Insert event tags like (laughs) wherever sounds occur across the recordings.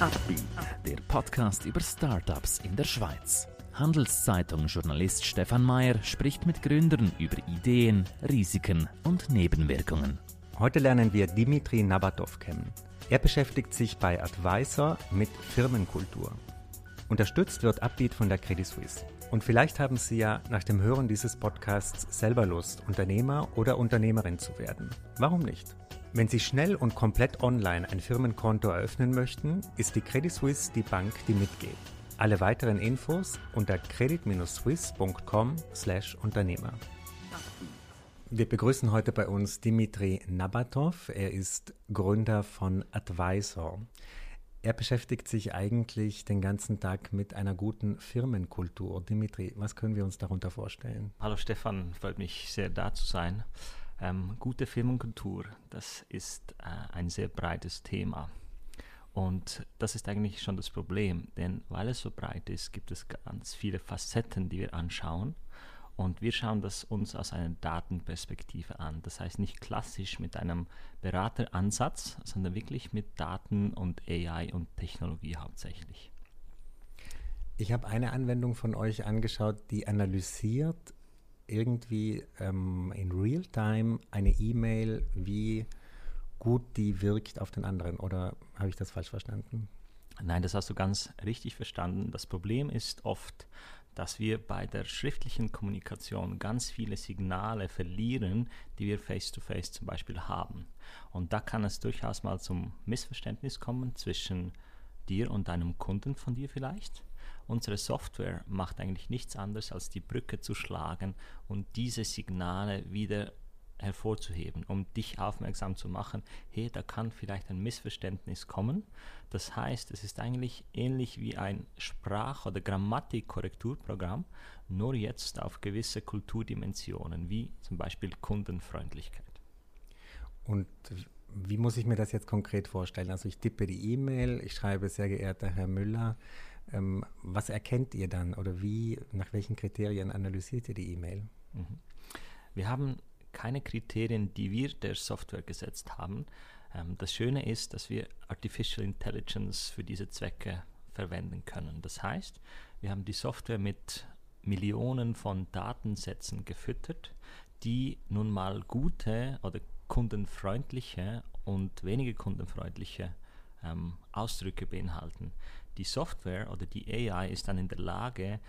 Upbeat, der Podcast über Startups in der Schweiz. Handelszeitung-Journalist Stefan Mayer spricht mit Gründern über Ideen, Risiken und Nebenwirkungen. Heute lernen wir Dimitri Nabatov kennen. Er beschäftigt sich bei Advisor mit Firmenkultur. Unterstützt wird Upbeat von der Credit Suisse. Und vielleicht haben Sie ja nach dem Hören dieses Podcasts selber Lust, Unternehmer oder Unternehmerin zu werden. Warum nicht? Wenn Sie schnell und komplett online ein Firmenkonto eröffnen möchten, ist die Credit Suisse die Bank, die mitgeht. Alle weiteren Infos unter credit-suisse.com/Unternehmer. Wir begrüßen heute bei uns Dimitri Nabatov. Er ist Gründer von Advisor. Er beschäftigt sich eigentlich den ganzen Tag mit einer guten Firmenkultur. Dimitri, was können wir uns darunter vorstellen? Hallo Stefan, freut mich sehr da zu sein. Ähm, gute Firmenkultur, das ist äh, ein sehr breites Thema. Und das ist eigentlich schon das Problem, denn weil es so breit ist, gibt es ganz viele Facetten, die wir anschauen. Und wir schauen das uns aus einer Datenperspektive an. Das heißt nicht klassisch mit einem Berateransatz, sondern wirklich mit Daten und AI und Technologie hauptsächlich. Ich habe eine Anwendung von euch angeschaut, die analysiert irgendwie ähm, in Realtime eine E-Mail, wie gut die wirkt auf den anderen. Oder habe ich das falsch verstanden? Nein, das hast du ganz richtig verstanden. Das Problem ist oft, dass wir bei der schriftlichen Kommunikation ganz viele Signale verlieren, die wir face-to-face -face zum Beispiel haben. Und da kann es durchaus mal zum Missverständnis kommen zwischen dir und deinem Kunden von dir vielleicht Unsere Software macht eigentlich nichts anderes, als die Brücke zu schlagen und diese Signale wieder hervorzuheben, um dich aufmerksam zu machen, hey, da kann vielleicht ein Missverständnis kommen. Das heißt, es ist eigentlich ähnlich wie ein Sprach- oder Grammatikkorrekturprogramm, nur jetzt auf gewisse Kulturdimensionen, wie zum Beispiel Kundenfreundlichkeit. Und wie muss ich mir das jetzt konkret vorstellen? Also ich tippe die E-Mail, ich schreibe, sehr geehrter Herr Müller, ähm, was erkennt ihr dann oder wie, nach welchen Kriterien analysiert ihr die E-Mail? Mhm. Wir haben keine Kriterien, die wir der Software gesetzt haben. Ähm, das Schöne ist, dass wir Artificial Intelligence für diese Zwecke verwenden können. Das heißt, wir haben die Software mit Millionen von Datensätzen gefüttert, die nun mal gute oder kundenfreundliche und wenige kundenfreundliche ähm, Ausdrücke beinhalten die Software oder die AI ist dann in der Lage,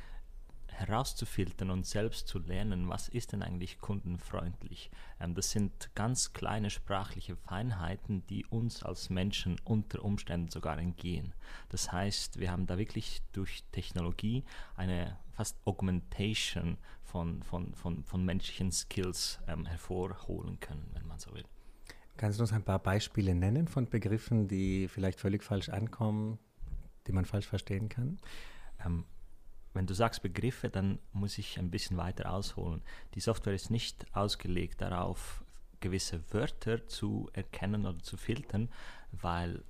herauszufiltern und selbst zu lernen, was ist denn eigentlich kundenfreundlich. Ähm, das sind ganz kleine sprachliche Feinheiten, die uns als Menschen unter Umständen sogar entgehen. Das heißt, wir haben da wirklich durch Technologie eine fast Augmentation von, von, von, von menschlichen Skills ähm, hervorholen können, wenn man so will. Kannst du uns ein paar Beispiele nennen von Begriffen, die vielleicht völlig falsch ankommen, die man falsch verstehen kann? Ähm, wenn du sagst Begriffe, dann muss ich ein bisschen weiter ausholen. Die Software ist nicht ausgelegt darauf, gewisse Wörter zu erkennen oder zu filtern, weil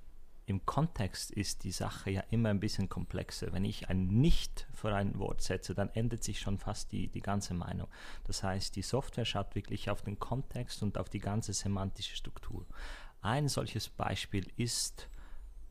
im Kontext ist die Sache ja immer ein bisschen komplexer. Wenn ich ein Nicht vor ein Wort setze, dann ändert sich schon fast die, die ganze Meinung. Das heißt, die Software schaut wirklich auf den Kontext und auf die ganze semantische Struktur. Ein solches Beispiel ist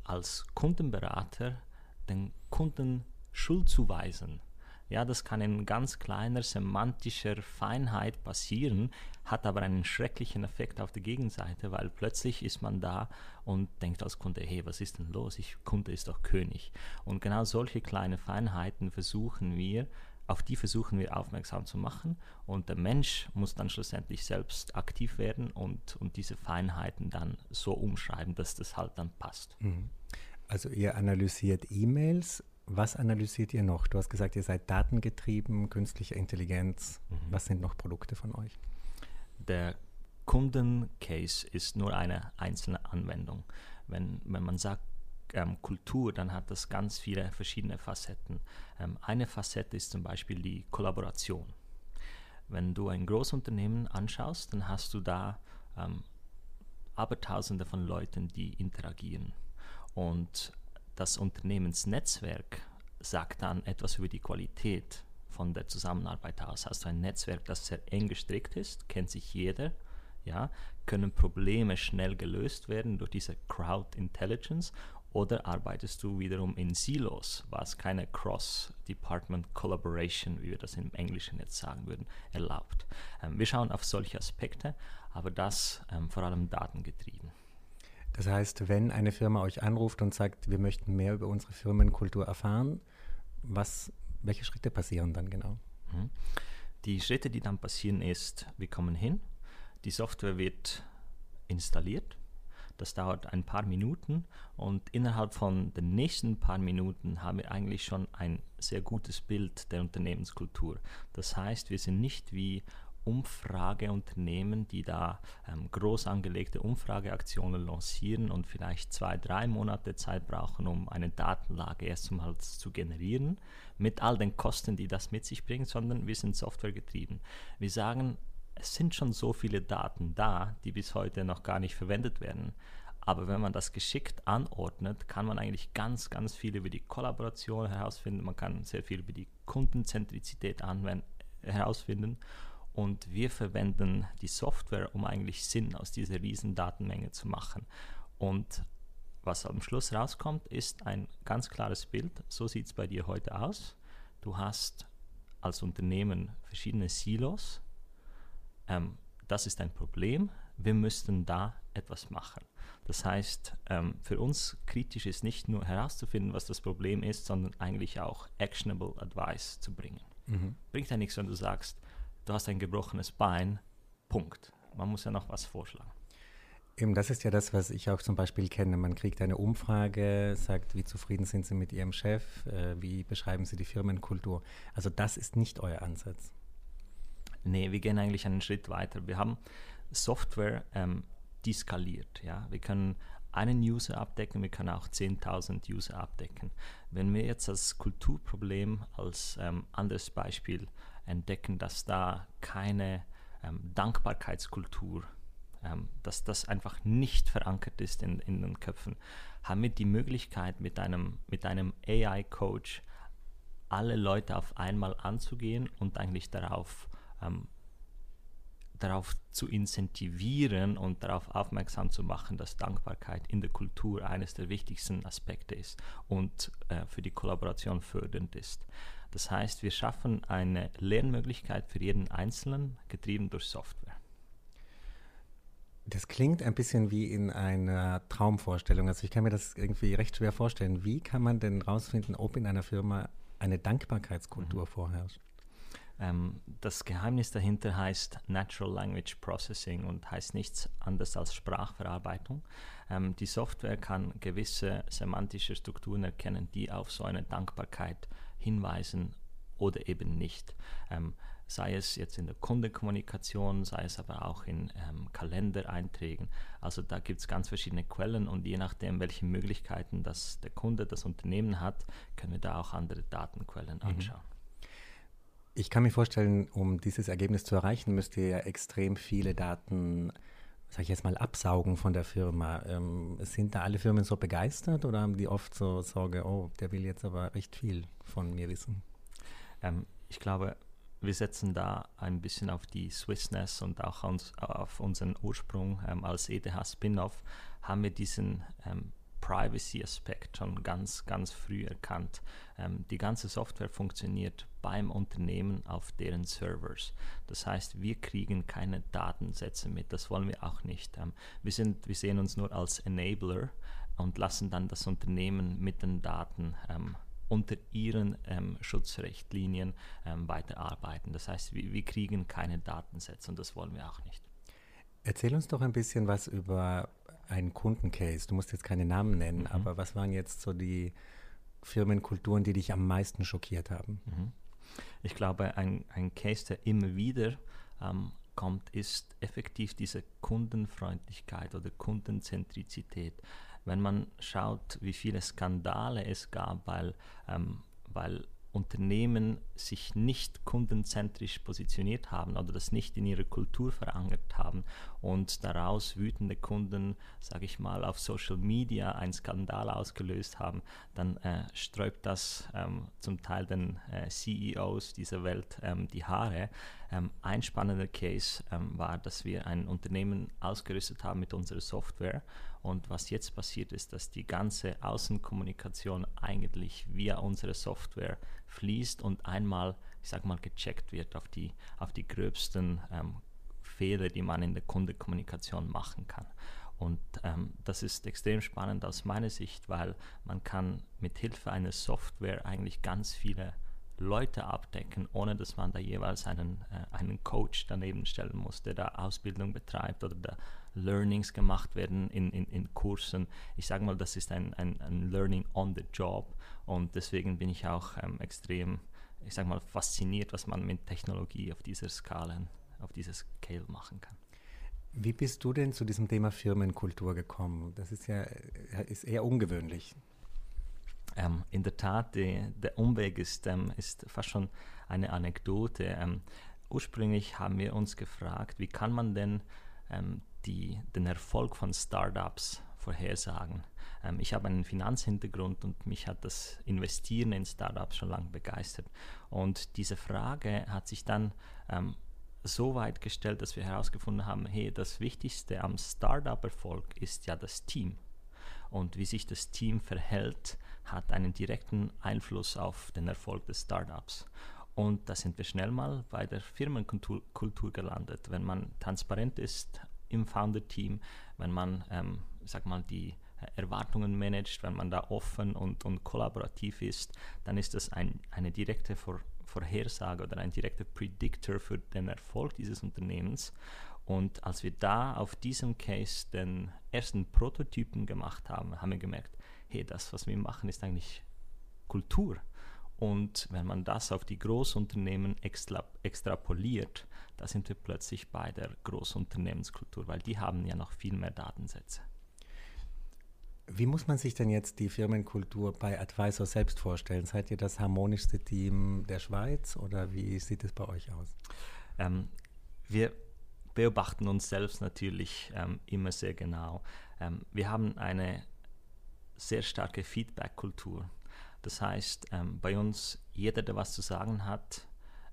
als Kundenberater den Kunden Schuld zuweisen. Ja, das kann in ganz kleiner semantischer Feinheit passieren, hat aber einen schrecklichen Effekt auf der Gegenseite, weil plötzlich ist man da und denkt als Kunde, hey, was ist denn los? Ich, Kunde ist doch König. Und genau solche kleine Feinheiten versuchen wir, auf die versuchen wir aufmerksam zu machen und der Mensch muss dann schlussendlich selbst aktiv werden und, und diese Feinheiten dann so umschreiben, dass das halt dann passt. Mhm. Also ihr analysiert E-Mails. Was analysiert ihr noch? Du hast gesagt, ihr seid datengetrieben, künstliche Intelligenz. Mhm. Was sind noch Produkte von euch? Der Kundencase ist nur eine einzelne Anwendung. Wenn, wenn man sagt ähm, Kultur, dann hat das ganz viele verschiedene Facetten. Ähm, eine Facette ist zum Beispiel die Kollaboration. Wenn du ein Großunternehmen anschaust, dann hast du da ähm, Abertausende von Leuten, die interagieren. Und das Unternehmensnetzwerk sagt dann etwas über die Qualität von der Zusammenarbeit aus. Hast du ein Netzwerk, das sehr eng gestrickt ist, kennt sich jeder, ja, können Probleme schnell gelöst werden durch diese Crowd Intelligence Oder arbeitest du wiederum in Silos, was keine Cross-Department Collaboration, wie wir das im Englischen jetzt sagen würden, erlaubt? Ähm, wir schauen auf solche Aspekte, aber das ähm, vor allem datengetrieben. Das heißt, wenn eine Firma euch anruft und sagt, wir möchten mehr über unsere Firmenkultur erfahren, was, welche Schritte passieren dann genau? Mhm. Die Schritte, die dann passieren, ist, wir kommen hin, die Software wird installiert, das dauert ein paar Minuten und innerhalb von den nächsten paar Minuten haben wir eigentlich schon ein sehr gutes Bild der Unternehmenskultur. Das heißt, wir sind nicht wie Umfrageunternehmen, die da ähm, groß angelegte Umfrageaktionen lancieren und vielleicht zwei, drei Monate Zeit brauchen, um eine Datenlage erstmals zu generieren, mit all den Kosten, die das mit sich bringt, sondern wir sind softwaregetrieben. Wir sagen, es sind schon so viele Daten da, die bis heute noch gar nicht verwendet werden. Aber wenn man das geschickt anordnet, kann man eigentlich ganz, ganz viel über die Kollaboration herausfinden. Man kann sehr viel über die Kundenzentrizität herausfinden. Und wir verwenden die Software, um eigentlich Sinn aus dieser riesen Datenmenge zu machen. Und was am Schluss rauskommt, ist ein ganz klares Bild. So sieht es bei dir heute aus. Du hast als Unternehmen verschiedene Silos, ähm, das ist ein Problem, wir müssten da etwas machen. Das heißt, ähm, für uns kritisch ist nicht nur herauszufinden, was das Problem ist, sondern eigentlich auch actionable Advice zu bringen. Mhm. Bringt ja nichts, wenn du sagst, du hast ein gebrochenes Bein, Punkt. Man muss ja noch was vorschlagen. Eben, das ist ja das, was ich auch zum Beispiel kenne. Man kriegt eine Umfrage, sagt, wie zufrieden sind Sie mit Ihrem Chef, äh, wie beschreiben Sie die Firmenkultur. Also das ist nicht euer Ansatz. Nee, wir gehen eigentlich einen Schritt weiter. Wir haben Software ähm, skaliert. Ja? Wir können einen User abdecken, wir können auch 10.000 User abdecken. Wenn wir jetzt das Kulturproblem als ähm, anderes Beispiel entdecken, dass da keine ähm, Dankbarkeitskultur, ähm, dass das einfach nicht verankert ist in, in den Köpfen, haben wir die Möglichkeit mit einem, mit einem AI-Coach alle Leute auf einmal anzugehen und eigentlich darauf ähm, darauf zu incentivieren und darauf aufmerksam zu machen, dass Dankbarkeit in der Kultur eines der wichtigsten Aspekte ist und äh, für die Kollaboration fördernd ist. Das heißt, wir schaffen eine Lernmöglichkeit für jeden Einzelnen, getrieben durch Software. Das klingt ein bisschen wie in einer Traumvorstellung. Also ich kann mir das irgendwie recht schwer vorstellen. Wie kann man denn herausfinden, ob in einer Firma eine Dankbarkeitskultur mhm. vorherrscht? Ähm, das Geheimnis dahinter heißt Natural Language Processing und heißt nichts anderes als Sprachverarbeitung. Ähm, die Software kann gewisse semantische Strukturen erkennen, die auf so eine Dankbarkeit hinweisen oder eben nicht. Ähm, sei es jetzt in der Kundenkommunikation, sei es aber auch in ähm, Kalendereinträgen. Also da gibt es ganz verschiedene Quellen und je nachdem, welche Möglichkeiten das der Kunde, das Unternehmen hat, können wir da auch andere Datenquellen mhm. anschauen. Ich kann mir vorstellen, um dieses Ergebnis zu erreichen, müsst ihr ja extrem viele Daten, sag ich jetzt mal, absaugen von der Firma. Ähm, sind da alle Firmen so begeistert oder haben die oft so Sorge, oh, der will jetzt aber recht viel von mir wissen? Ähm, ich glaube, wir setzen da ein bisschen auf die Swissness und auch uns, auf unseren Ursprung ähm, als ETH-Spin-off haben wir diesen ähm, Privacy-Aspekt schon ganz, ganz früh erkannt. Ähm, die ganze Software funktioniert beim Unternehmen auf deren Servers. Das heißt, wir kriegen keine Datensätze mit. Das wollen wir auch nicht. Ähm, wir, sind, wir sehen uns nur als Enabler und lassen dann das Unternehmen mit den Daten ähm, unter ihren ähm, Schutzrichtlinien ähm, weiterarbeiten. Das heißt, wir, wir kriegen keine Datensätze und das wollen wir auch nicht. Erzähl uns doch ein bisschen was über einen Kundencase. Du musst jetzt keine Namen nennen, mhm. aber was waren jetzt so die Firmenkulturen, die dich am meisten schockiert haben? Mhm. Ich glaube, ein, ein Case, der immer wieder ähm, kommt, ist effektiv diese Kundenfreundlichkeit oder Kundenzentrizität. Wenn man schaut, wie viele Skandale es gab, weil, ähm, weil Unternehmen sich nicht kundenzentrisch positioniert haben oder das nicht in ihrer Kultur verankert haben und daraus wütende Kunden, sage ich mal, auf Social Media einen Skandal ausgelöst haben, dann äh, sträubt das ähm, zum Teil den äh, CEOs dieser Welt ähm, die Haare. Ähm, ein spannender Case ähm, war, dass wir ein Unternehmen ausgerüstet haben mit unserer Software und was jetzt passiert ist, dass die ganze Außenkommunikation eigentlich via unsere Software fließt und einmal, ich sag mal, gecheckt wird auf die, auf die gröbsten ähm, Fehler, die man in der Kundenkommunikation machen kann. Und ähm, das ist extrem spannend aus meiner Sicht, weil man kann mit Hilfe einer Software eigentlich ganz viele Leute abdecken, ohne dass man da jeweils einen, äh, einen Coach daneben stellen muss, der da Ausbildung betreibt oder da Learnings gemacht werden in, in, in Kursen. Ich sage mal, das ist ein, ein, ein, Learning on the Job und deswegen bin ich auch ähm, extrem, ich sage mal, fasziniert, was man mit Technologie auf dieser Skala, auf dieser Scale machen kann. Wie bist du denn zu diesem Thema Firmenkultur gekommen? Das ist ja ist eher ungewöhnlich. Ähm, in der Tat, die, der Umweg ist, ähm, ist fast schon eine Anekdote. Ähm, ursprünglich haben wir uns gefragt, wie kann man denn ähm, die, den Erfolg von Startups vorhersagen? Ähm, ich habe einen Finanzhintergrund und mich hat das Investieren in Startups schon lange begeistert. Und diese Frage hat sich dann ähm, so weit gestellt, dass wir herausgefunden haben, hey, das Wichtigste am Startup-Erfolg ist ja das Team. Und wie sich das Team verhält, hat einen direkten Einfluss auf den Erfolg des Startups. Und da sind wir schnell mal bei der Firmenkultur gelandet. Wenn man transparent ist im Founder-Team, wenn man, ähm, sag mal, die Erwartungen managt, wenn man da offen und, und kollaborativ ist, dann ist das ein, eine direkte Vor Vorhersage oder ein direkter Predictor für den Erfolg dieses Unternehmens. Und als wir da auf diesem Case den ersten Prototypen gemacht haben, haben wir gemerkt, hey, das, was wir machen, ist eigentlich Kultur. Und wenn man das auf die Großunternehmen extra, extrapoliert, da sind wir plötzlich bei der Großunternehmenskultur, weil die haben ja noch viel mehr Datensätze. Wie muss man sich denn jetzt die Firmenkultur bei Advisor selbst vorstellen? Seid ihr das harmonischste Team der Schweiz oder wie sieht es bei euch aus? Ähm, wir beobachten uns selbst natürlich ähm, immer sehr genau. Ähm, wir haben eine sehr starke Feedback-Kultur. Das heißt, ähm, bei uns, jeder, der was zu sagen hat,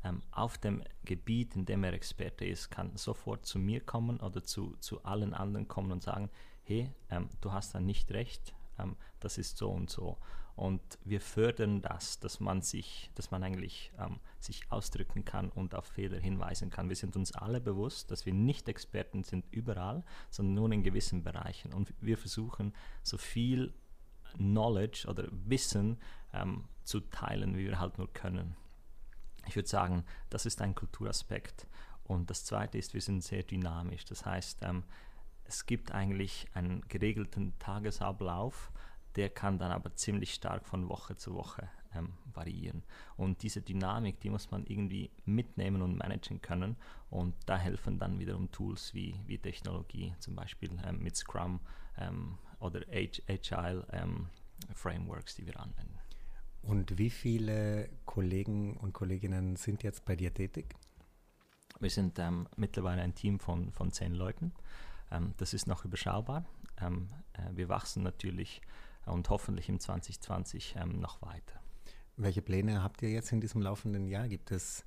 ähm, auf dem Gebiet, in dem er Experte ist, kann sofort zu mir kommen oder zu, zu allen anderen kommen und sagen, hey, ähm, du hast da nicht recht, ähm, das ist so und so. Und wir fördern das, dass man sich, dass man eigentlich ähm, sich ausdrücken kann und auf Fehler hinweisen kann. Wir sind uns alle bewusst, dass wir nicht Experten sind überall, sondern nur in gewissen Bereichen. Und wir versuchen, so viel Knowledge oder Wissen ähm, zu teilen, wie wir halt nur können. Ich würde sagen, das ist ein Kulturaspekt. Und das Zweite ist, wir sind sehr dynamisch. Das heißt, ähm, es gibt eigentlich einen geregelten Tagesablauf, der kann dann aber ziemlich stark von Woche zu Woche ähm, variieren. Und diese Dynamik, die muss man irgendwie mitnehmen und managen können. Und da helfen dann wiederum Tools wie, wie Technologie, zum Beispiel ähm, mit Scrum ähm, oder Agile ähm, Frameworks, die wir anwenden. Und wie viele Kollegen und Kolleginnen sind jetzt bei dir tätig? Wir sind ähm, mittlerweile ein Team von, von zehn Leuten. Ähm, das ist noch überschaubar. Ähm, äh, wir wachsen natürlich und hoffentlich im 2020 ähm, noch weiter. Welche Pläne habt ihr jetzt in diesem laufenden Jahr? Gibt es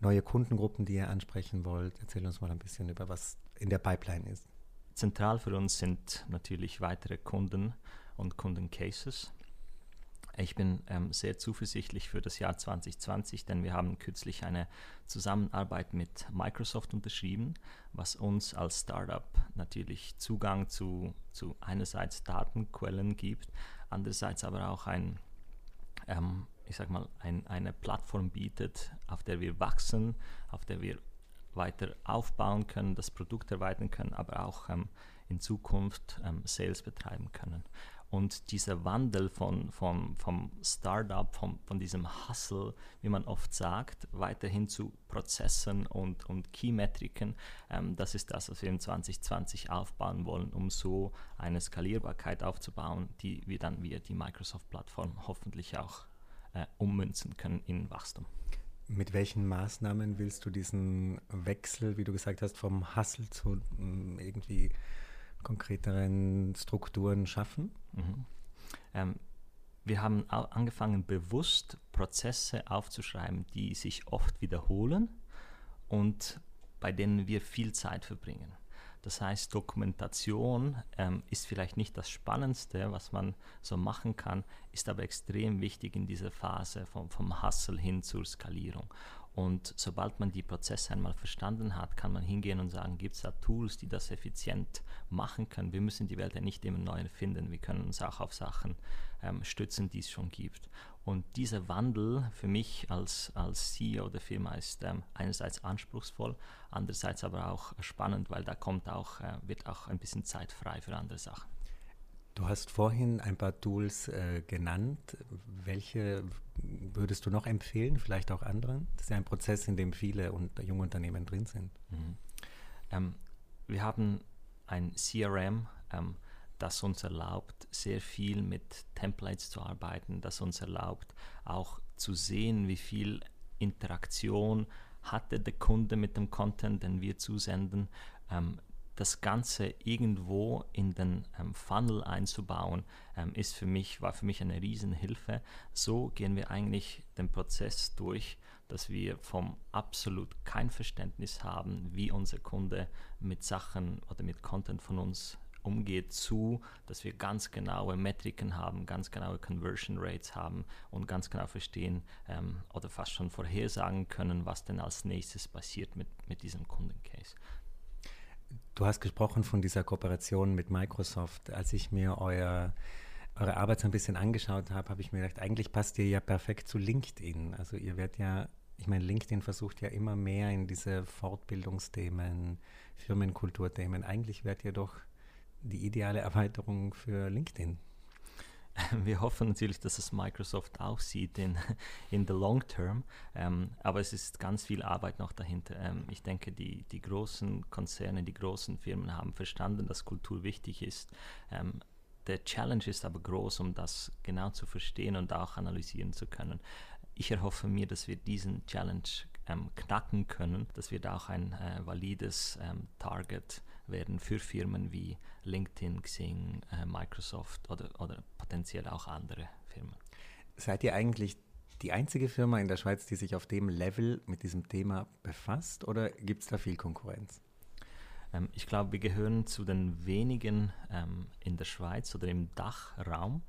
neue Kundengruppen, die ihr ansprechen wollt? Erzähl uns mal ein bisschen über was in der Pipeline ist. Zentral für uns sind natürlich weitere Kunden und Kundencases. Ich bin ähm, sehr zuversichtlich für das Jahr 2020, denn wir haben kürzlich eine Zusammenarbeit mit Microsoft unterschrieben, was uns als Startup natürlich Zugang zu, zu einerseits Datenquellen gibt, andererseits aber auch ein, ähm, ich sag mal, ein, eine Plattform bietet, auf der wir wachsen, auf der wir weiter aufbauen können, das Produkt erweitern können, aber auch ähm, in Zukunft ähm, Sales betreiben können. Und dieser Wandel von, von, vom Startup, vom, von diesem Hustle, wie man oft sagt, weiterhin zu Prozessen und, und Key-Metriken, ähm, das ist das, was wir im 2020 aufbauen wollen, um so eine Skalierbarkeit aufzubauen, die wir dann via die Microsoft-Plattform hoffentlich auch äh, ummünzen können in Wachstum. Mit welchen Maßnahmen willst du diesen Wechsel, wie du gesagt hast, vom Hustle zu mm, irgendwie konkreteren Strukturen schaffen? Mhm. Ähm, wir haben angefangen, bewusst Prozesse aufzuschreiben, die sich oft wiederholen und bei denen wir viel Zeit verbringen. Das heißt, Dokumentation ähm, ist vielleicht nicht das Spannendste, was man so machen kann, ist aber extrem wichtig in dieser Phase vom, vom Hustle hin zur Skalierung. Und sobald man die Prozesse einmal verstanden hat, kann man hingehen und sagen, gibt es da Tools, die das effizient machen können. Wir müssen die Welt ja nicht immer neu erfinden. Wir können uns auch auf Sachen ähm, stützen, die es schon gibt. Und dieser Wandel für mich als, als CEO der Firma ist ähm, einerseits anspruchsvoll, andererseits aber auch spannend, weil da kommt auch, äh, wird auch ein bisschen Zeit frei für andere Sachen. Du hast vorhin ein paar Tools äh, genannt. Welche würdest du noch empfehlen, vielleicht auch anderen? Das ist ja ein Prozess, in dem viele junge Unternehmen drin sind. Mhm. Ähm, wir haben ein CRM, ähm, das uns erlaubt, sehr viel mit Templates zu arbeiten, das uns erlaubt, auch zu sehen, wie viel Interaktion hatte der Kunde mit dem Content, den wir zusenden. Ähm, das Ganze irgendwo in den ähm, Funnel einzubauen, ähm, ist für mich, war für mich eine Riesenhilfe. So gehen wir eigentlich den Prozess durch, dass wir vom absolut kein Verständnis haben, wie unser Kunde mit Sachen oder mit Content von uns umgeht, zu, dass wir ganz genaue Metriken haben, ganz genaue Conversion Rates haben und ganz genau verstehen ähm, oder fast schon vorhersagen können, was denn als nächstes passiert mit, mit diesem Kundencase. Du hast gesprochen von dieser Kooperation mit Microsoft. Als ich mir euer, eure Arbeit so ein bisschen angeschaut habe, habe ich mir gedacht, eigentlich passt ihr ja perfekt zu LinkedIn. Also ihr werdet ja, ich meine, LinkedIn versucht ja immer mehr in diese Fortbildungsthemen, Firmenkulturthemen. Eigentlich werdet ihr doch die ideale Erweiterung für LinkedIn. (laughs) Wir hoffen natürlich, dass es Microsoft auch sieht in, (laughs) in the long term, ähm, aber es ist ganz viel Arbeit noch dahinter. Ähm, ich denke, die, die großen Konzerne, die großen Firmen haben verstanden, dass Kultur wichtig ist. Ähm, der Challenge ist aber groß, um das genau zu verstehen und auch analysieren zu können. Ich erhoffe mir, dass wir diesen Challenge ähm, knacken können, dass wir da auch ein äh, valides ähm, Target werden für Firmen wie LinkedIn, Xing, äh, Microsoft oder, oder potenziell auch andere Firmen. Seid ihr eigentlich die einzige Firma in der Schweiz, die sich auf dem Level mit diesem Thema befasst oder gibt es da viel Konkurrenz? Ähm, ich glaube, wir gehören zu den wenigen ähm, in der Schweiz oder im Dachraum.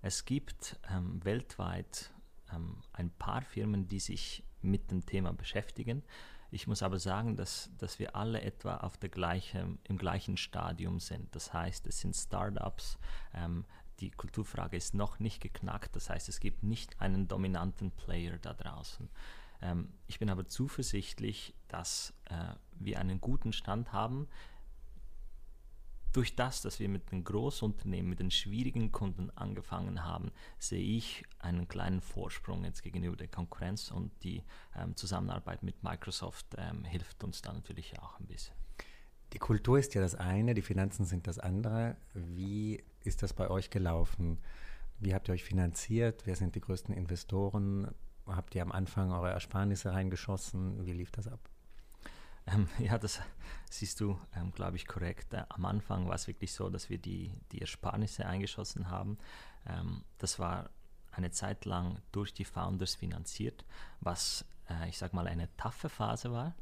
Es gibt ähm, weltweit ähm, ein paar Firmen, die sich mit dem Thema beschäftigen. Ich muss aber sagen, dass, dass wir alle etwa auf der gleichen, im gleichen Stadium sind. Das heißt, es sind Startups. Ähm, die Kulturfrage ist noch nicht geknackt. Das heißt, es gibt nicht einen dominanten Player da draußen. Ähm, ich bin aber zuversichtlich, dass äh, wir einen guten Stand haben durch das, dass wir mit den Großunternehmen, mit den schwierigen Kunden angefangen haben, sehe ich einen kleinen Vorsprung jetzt gegenüber der Konkurrenz und die ähm, Zusammenarbeit mit Microsoft ähm, hilft uns da natürlich auch ein bisschen. Die Kultur ist ja das eine, die Finanzen sind das andere. Wie ist das bei euch gelaufen? Wie habt ihr euch finanziert? Wer sind die größten Investoren? Habt ihr am Anfang eure Ersparnisse reingeschossen? Wie lief das ab? Ähm, (laughs) ja, das siehst du, ähm, glaube ich, korrekt. Äh, am Anfang war es wirklich so, dass wir die, die Ersparnisse eingeschossen haben. Ähm, das war eine Zeit lang durch die Founders finanziert, was, äh, ich sage mal, eine taffe Phase war.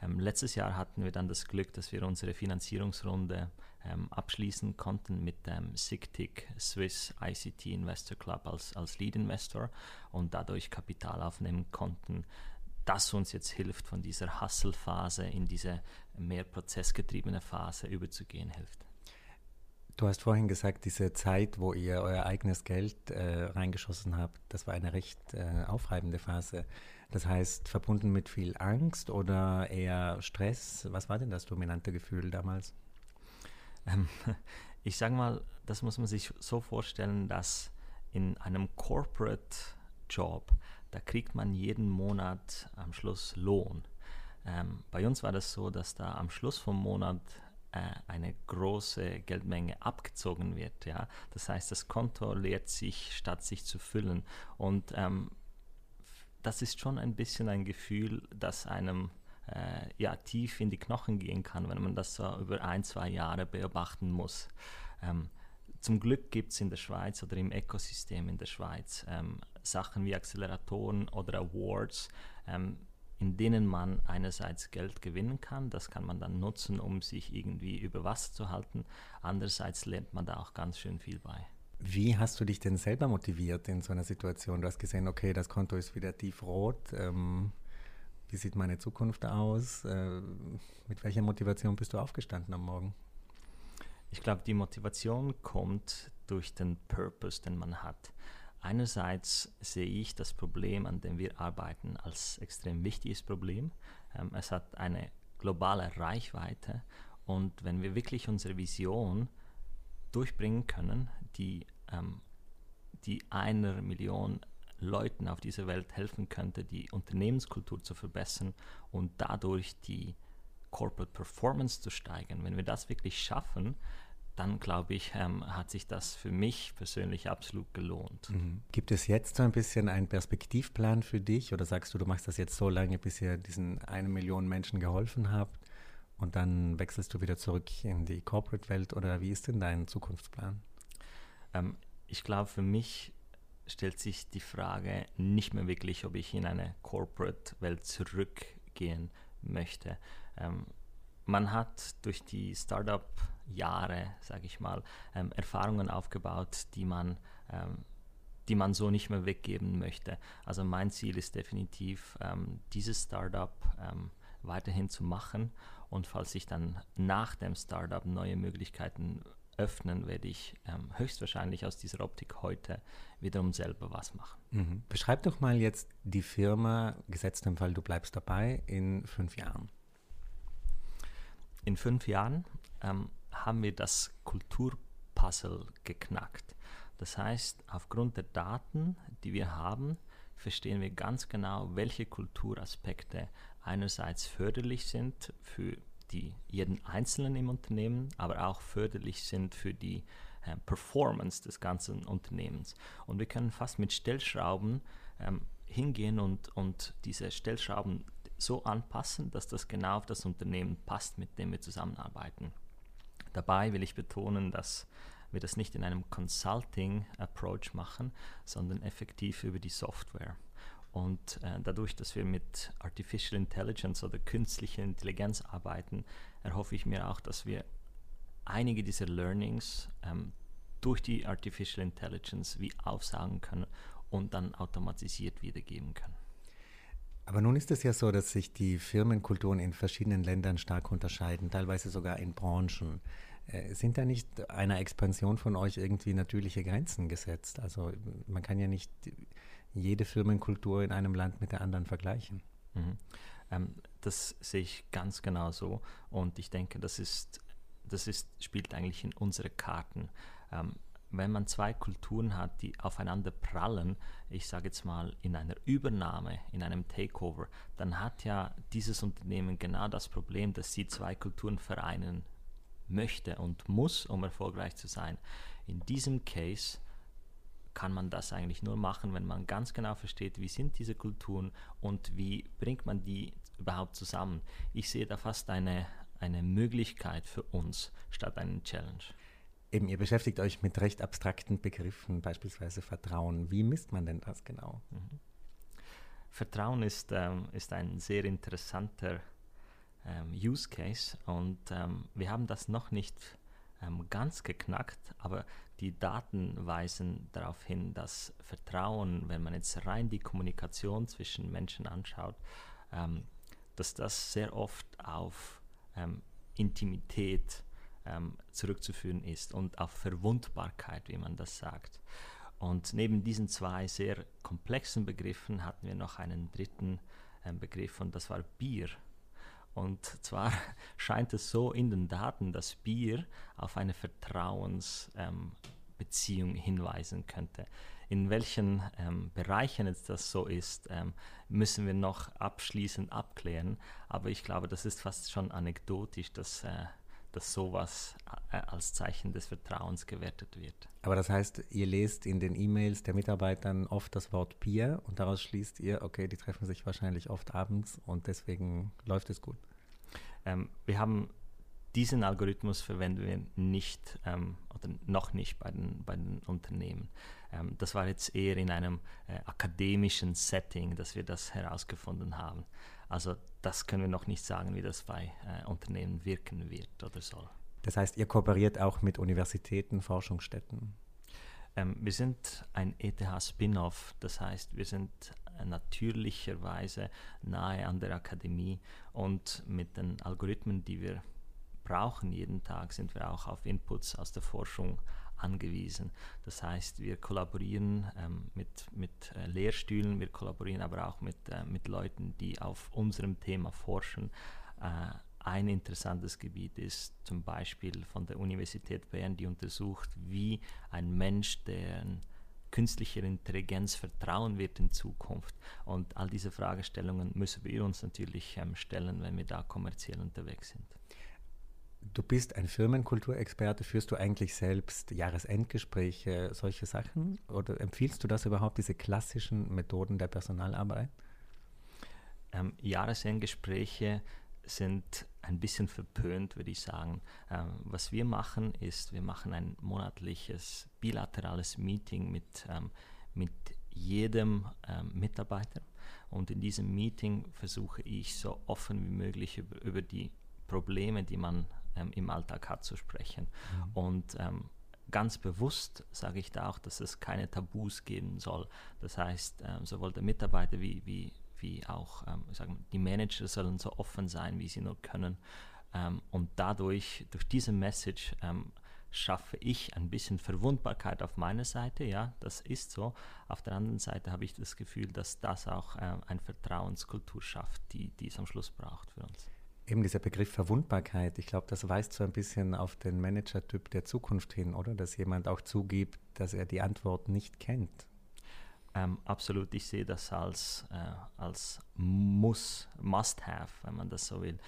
Ähm, letztes Jahr hatten wir dann das Glück, dass wir unsere Finanzierungsrunde ähm, abschließen konnten mit dem SIGTIC Swiss ICT Investor Club als, als Lead Investor und dadurch Kapital aufnehmen konnten, das uns jetzt hilft, von dieser Hustle-Phase in diese mehr prozessgetriebene Phase überzugehen, hilft. Du hast vorhin gesagt, diese Zeit, wo ihr euer eigenes Geld äh, reingeschossen habt, das war eine recht äh, aufreibende Phase. Das heißt, verbunden mit viel Angst oder eher Stress. Was war denn das dominante Gefühl damals? Ähm, (laughs) ich sage mal, das muss man sich so vorstellen, dass in einem Corporate Job da kriegt man jeden Monat am Schluss Lohn. Ähm, bei uns war das so, dass da am Schluss vom Monat äh, eine große Geldmenge abgezogen wird. Ja? Das heißt, das Konto leert sich, statt sich zu füllen. Und ähm, das ist schon ein bisschen ein Gefühl, das einem äh, ja, tief in die Knochen gehen kann, wenn man das so über ein, zwei Jahre beobachten muss. Ähm, zum Glück gibt es in der Schweiz oder im Ökosystem in der Schweiz ähm, Sachen wie Acceleratoren oder Awards. Ähm, in denen man einerseits Geld gewinnen kann, das kann man dann nutzen, um sich irgendwie über Wasser zu halten, andererseits lernt man da auch ganz schön viel bei. Wie hast du dich denn selber motiviert in so einer Situation? Du hast gesehen, okay, das Konto ist wieder tiefrot. Ähm, wie sieht meine Zukunft aus? Äh, mit welcher Motivation bist du aufgestanden am Morgen? Ich glaube, die Motivation kommt durch den Purpose, den man hat. Einerseits sehe ich das Problem, an dem wir arbeiten, als extrem wichtiges Problem. Ähm, es hat eine globale Reichweite und wenn wir wirklich unsere Vision durchbringen können, die, ähm, die einer Million Leuten auf dieser Welt helfen könnte, die Unternehmenskultur zu verbessern und dadurch die Corporate Performance zu steigern. Wenn wir das wirklich schaffen, dann glaube ich, ähm, hat sich das für mich persönlich absolut gelohnt. Mhm. Gibt es jetzt so ein bisschen einen Perspektivplan für dich oder sagst du, du machst das jetzt so lange, bis ihr diesen eine Million Menschen geholfen habt und dann wechselst du wieder zurück in die Corporate-Welt oder wie ist denn dein Zukunftsplan? Ähm, ich glaube, für mich stellt sich die Frage nicht mehr wirklich, ob ich in eine Corporate-Welt zurückgehen möchte. Ähm, man hat durch die Startup-Jahre, sage ich mal, ähm, Erfahrungen aufgebaut, die man, ähm, die man so nicht mehr weggeben möchte. Also mein Ziel ist definitiv, ähm, dieses Startup ähm, weiterhin zu machen und falls sich dann nach dem Startup neue Möglichkeiten öffnen, werde ich ähm, höchstwahrscheinlich aus dieser Optik heute wiederum selber was machen. Mhm. Beschreib doch mal jetzt die Firma, gesetzt im Fall, du bleibst dabei, in fünf Jahren in fünf Jahren ähm, haben wir das Kulturpuzzle geknackt. Das heißt, aufgrund der Daten, die wir haben, verstehen wir ganz genau, welche Kulturaspekte einerseits förderlich sind für die, jeden Einzelnen im Unternehmen, aber auch förderlich sind für die äh, Performance des ganzen Unternehmens. Und wir können fast mit Stellschrauben ähm, hingehen und, und diese Stellschrauben so anpassen, dass das genau auf das Unternehmen passt, mit dem wir zusammenarbeiten. Dabei will ich betonen, dass wir das nicht in einem Consulting-Approach machen, sondern effektiv über die Software. Und äh, dadurch, dass wir mit Artificial Intelligence oder künstlicher Intelligenz arbeiten, erhoffe ich mir auch, dass wir einige dieser Learnings ähm, durch die Artificial Intelligence wie aufsagen können und dann automatisiert wiedergeben können. Aber nun ist es ja so, dass sich die Firmenkulturen in verschiedenen Ländern stark unterscheiden, teilweise sogar in Branchen. Äh, sind da nicht einer Expansion von euch irgendwie natürliche Grenzen gesetzt? Also man kann ja nicht jede Firmenkultur in einem Land mit der anderen vergleichen. Mhm. Ähm, das sehe ich ganz genau so. Und ich denke, das ist, das ist, spielt eigentlich in unsere Karten. Ähm, wenn man zwei Kulturen hat, die aufeinander prallen, ich sage jetzt mal in einer Übernahme, in einem Takeover, dann hat ja dieses Unternehmen genau das Problem, dass sie zwei Kulturen vereinen möchte und muss, um erfolgreich zu sein. In diesem Case kann man das eigentlich nur machen, wenn man ganz genau versteht, wie sind diese Kulturen und wie bringt man die überhaupt zusammen. Ich sehe da fast eine, eine Möglichkeit für uns statt einen Challenge. Eben, ihr beschäftigt euch mit recht abstrakten Begriffen, beispielsweise Vertrauen. Wie misst man denn das genau? Mhm. Vertrauen ist, ähm, ist ein sehr interessanter ähm, Use Case und ähm, wir haben das noch nicht ähm, ganz geknackt, aber die Daten weisen darauf hin, dass Vertrauen, wenn man jetzt rein die Kommunikation zwischen Menschen anschaut, ähm, dass das sehr oft auf ähm, Intimität ähm, zurückzuführen ist und auf Verwundbarkeit, wie man das sagt. Und neben diesen zwei sehr komplexen Begriffen hatten wir noch einen dritten ähm, Begriff und das war Bier. Und zwar (laughs) scheint es so in den Daten, dass Bier auf eine Vertrauensbeziehung ähm, hinweisen könnte. In welchen ähm, Bereichen jetzt das so ist, ähm, müssen wir noch abschließend abklären. Aber ich glaube, das ist fast schon anekdotisch, dass äh, dass sowas äh, als Zeichen des Vertrauens gewertet wird. Aber das heißt, ihr lest in den E-Mails der Mitarbeitern oft das Wort Peer und daraus schließt ihr, okay, die treffen sich wahrscheinlich oft abends und deswegen läuft es gut. Ähm, wir haben diesen Algorithmus verwenden wir nicht ähm, oder noch nicht bei den, bei den Unternehmen. Ähm, das war jetzt eher in einem äh, akademischen Setting, dass wir das herausgefunden haben. Also das können wir noch nicht sagen, wie das bei äh, Unternehmen wirken wird oder soll. Das heißt, ihr kooperiert auch mit Universitäten, Forschungsstätten? Ähm, wir sind ein ETH-Spin-off, das heißt, wir sind natürlicherweise nahe an der Akademie und mit den Algorithmen, die wir brauchen jeden Tag, sind wir auch auf Inputs aus der Forschung angewiesen. Das heißt, wir kollaborieren ähm, mit, mit äh, Lehrstühlen, wir kollaborieren aber auch mit, äh, mit Leuten, die auf unserem Thema forschen. Äh, ein interessantes Gebiet ist zum Beispiel von der Universität Bern, die untersucht, wie ein Mensch, der künstlicher Intelligenz vertrauen wird in Zukunft. Und all diese Fragestellungen müssen wir uns natürlich ähm, stellen, wenn wir da kommerziell unterwegs sind. Du bist ein Firmenkulturexperte. Führst du eigentlich selbst Jahresendgespräche, solche Sachen? Oder empfiehlst du das überhaupt, diese klassischen Methoden der Personalarbeit? Ähm, Jahresendgespräche sind ein bisschen verpönt, würde ich sagen. Ähm, was wir machen, ist, wir machen ein monatliches bilaterales Meeting mit, ähm, mit jedem ähm, Mitarbeiter. Und in diesem Meeting versuche ich so offen wie möglich über, über die Probleme, die man ähm, im Alltag hat, zu sprechen. Mhm. Und ähm, ganz bewusst sage ich da auch, dass es keine Tabus geben soll. Das heißt, ähm, sowohl der Mitarbeiter wie, wie wie auch ähm, sagen, die Manager sollen so offen sein, wie sie nur können. Ähm, und dadurch, durch diese Message, ähm, schaffe ich ein bisschen Verwundbarkeit auf meiner Seite, ja, das ist so. Auf der anderen Seite habe ich das Gefühl, dass das auch äh, eine Vertrauenskultur schafft, die, die es am Schluss braucht für uns. Eben dieser Begriff Verwundbarkeit, ich glaube, das weist so ein bisschen auf den Manager-Typ der Zukunft hin, oder? Dass jemand auch zugibt, dass er die Antwort nicht kennt. Ähm, absolut, ich sehe das als, äh, als Muss, Must-Have, wenn man das so will.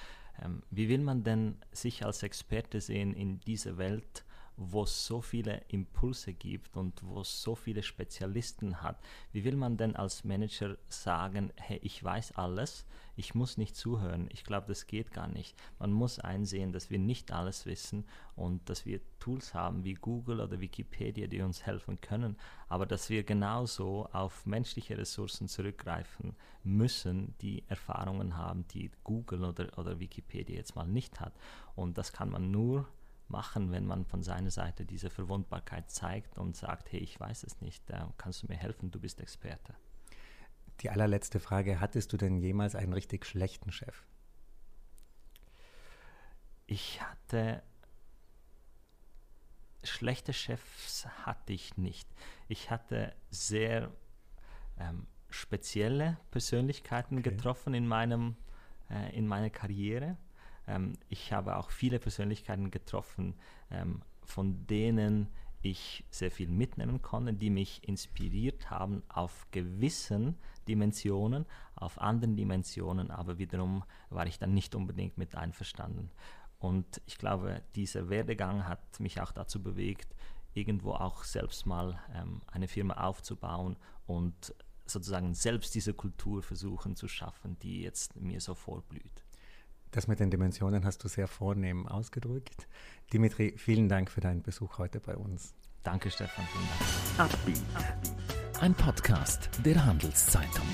Ähm, wie will man denn sich als Experte sehen in dieser Welt, wo es so viele Impulse gibt und wo es so viele Spezialisten hat. Wie will man denn als Manager sagen, hey, ich weiß alles, ich muss nicht zuhören? Ich glaube, das geht gar nicht. Man muss einsehen, dass wir nicht alles wissen und dass wir Tools haben wie Google oder Wikipedia, die uns helfen können, aber dass wir genauso auf menschliche Ressourcen zurückgreifen müssen, die Erfahrungen haben, die Google oder, oder Wikipedia jetzt mal nicht hat. Und das kann man nur machen, wenn man von seiner Seite diese Verwundbarkeit zeigt und sagt, hey, ich weiß es nicht, kannst du mir helfen, du bist Experte. Die allerletzte Frage, hattest du denn jemals einen richtig schlechten Chef? Ich hatte schlechte Chefs hatte ich nicht. Ich hatte sehr ähm, spezielle Persönlichkeiten okay. getroffen in meinem äh, in meiner Karriere. Ähm, ich habe auch viele Persönlichkeiten getroffen, ähm, von denen ich sehr viel mitnehmen konnte, die mich inspiriert haben auf gewissen Dimensionen, auf anderen Dimensionen, aber wiederum war ich dann nicht unbedingt mit einverstanden. Und ich glaube, dieser Werdegang hat mich auch dazu bewegt, irgendwo auch selbst mal ähm, eine Firma aufzubauen und sozusagen selbst diese Kultur versuchen zu schaffen, die jetzt mir so vorblüht. Das mit den Dimensionen hast du sehr vornehm ausgedrückt. Dimitri, vielen Dank für deinen Besuch heute bei uns. Danke, Stefan. Vielen Dank. Ein Podcast der Handelszeitung.